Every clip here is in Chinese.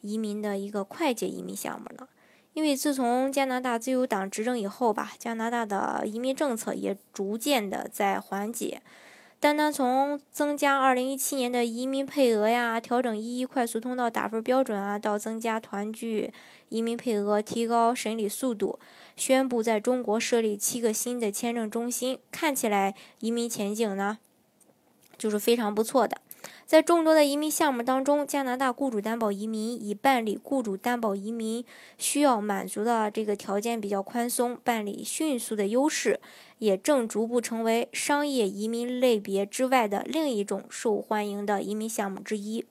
移民的一个快捷移民项目呢？因为自从加拿大自由党执政以后吧，加拿大的移民政策也逐渐的在缓解。单单从增加2017年的移民配额呀，调整一一快速通道打分标准啊，到增加团聚移民配额，提高审理速度，宣布在中国设立七个新的签证中心，看起来移民前景呢，就是非常不错的。在众多的移民项目当中，加拿大雇主担保移民以办理雇主担保移民需要满足的这个条件比较宽松、办理迅速的优势，也正逐步成为商业移民类别之外的另一种受欢迎的移民项目之一。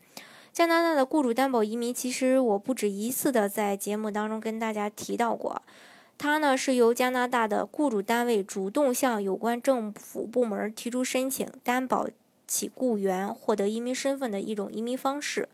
加拿大的雇主担保移民，其实我不止一次的在节目当中跟大家提到过，它呢是由加拿大的雇主单位主动向有关政府部门提出申请担保。起雇员获得移民身份的一种移民方式。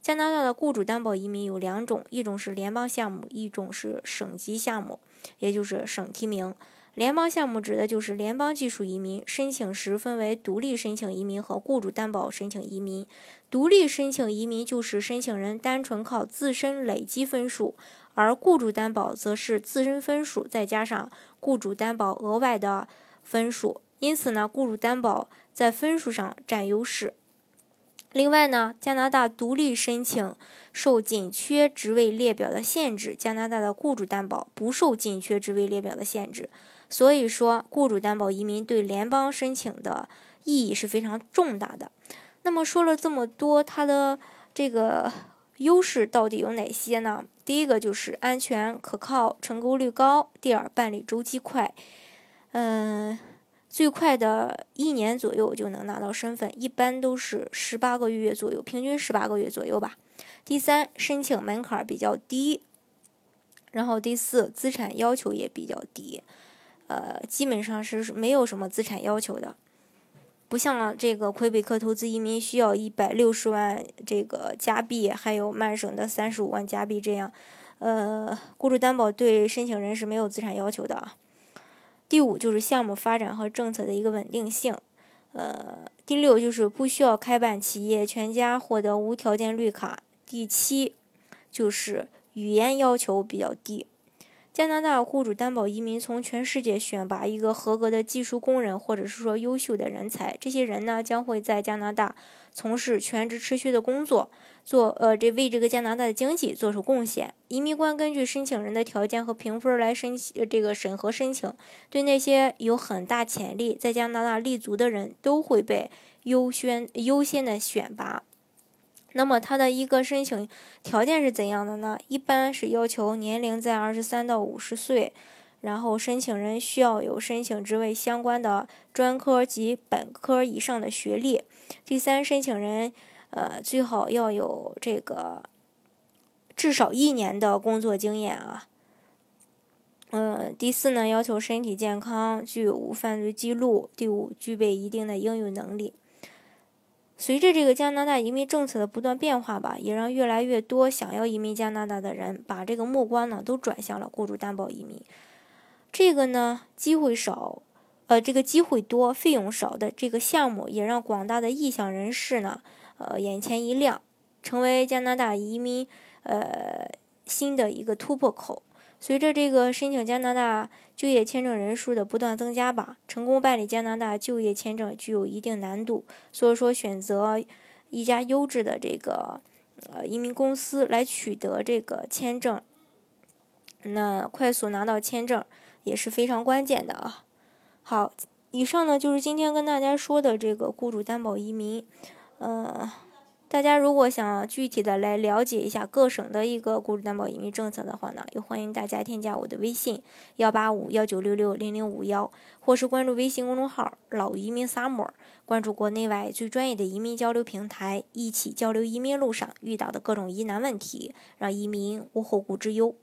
加拿大的雇主担保移民有两种，一种是联邦项目，一种是省级项目，也就是省提名。联邦项目指的就是联邦技术移民，申请时分为独立申请移民和雇主担保申请移民。独立申请移民就是申请人单纯靠自身累积分数，而雇主担保则是自身分数再加上雇主担保额外的分数。因此呢，雇主担保在分数上占优势。另外呢，加拿大独立申请受紧缺职位列表的限制，加拿大的雇主担保不受紧缺职位列表的限制。所以说，雇主担保移民对联邦申请的意义是非常重大的。那么说了这么多，它的这个优势到底有哪些呢？第一个就是安全可靠，成功率高；第二，办理周期快，嗯。最快的一年左右就能拿到身份，一般都是十八个月左右，平均十八个月左右吧。第三，申请门槛比较低，然后第四，资产要求也比较低，呃，基本上是没有什么资产要求的，不像这个魁北克投资移民需要一百六十万这个加币，还有曼省的三十五万加币这样，呃，雇主担保对申请人是没有资产要求的啊。第五就是项目发展和政策的一个稳定性，呃，第六就是不需要开办企业，全家获得无条件绿卡。第七就是语言要求比较低。加拿大雇主担保移民从全世界选拔一个合格的技术工人，或者是说优秀的人才，这些人呢将会在加拿大从事全职持续的工作，做呃这为这个加拿大的经济做出贡献。移民官根据申请人的条件和评分来申请这个审核申请，对那些有很大潜力在加拿大立足的人都会被优先优先的选拔。那么它的一个申请条件是怎样的呢？一般是要求年龄在二十三到五十岁，然后申请人需要有申请职位相关的专科及本科以上的学历。第三，申请人呃最好要有这个至少一年的工作经验啊。嗯，第四呢，要求身体健康，具有无犯罪记录。第五，具备一定的英语能力。随着这个加拿大移民政策的不断变化吧，也让越来越多想要移民加拿大的人把这个目光呢都转向了雇主担保移民。这个呢机会少，呃，这个机会多、费用少的这个项目，也让广大的意向人士呢，呃，眼前一亮，成为加拿大移民呃新的一个突破口。随着这个申请加拿大就业签证人数的不断增加吧，成功办理加拿大就业签证具有一定难度，所以说选择一家优质的这个呃移民公司来取得这个签证，那快速拿到签证也是非常关键的啊。好，以上呢就是今天跟大家说的这个雇主担保移民，呃。大家如果想具体的来了解一下各省的一个雇主担保移民政策的话呢，也欢迎大家添加我的微信幺八五幺九六六零零五幺，或是关注微信公众号“老移民 summer”，关注国内外最专业的移民交流平台，一起交流移民路上遇到的各种疑难问题，让移民无后顾之忧。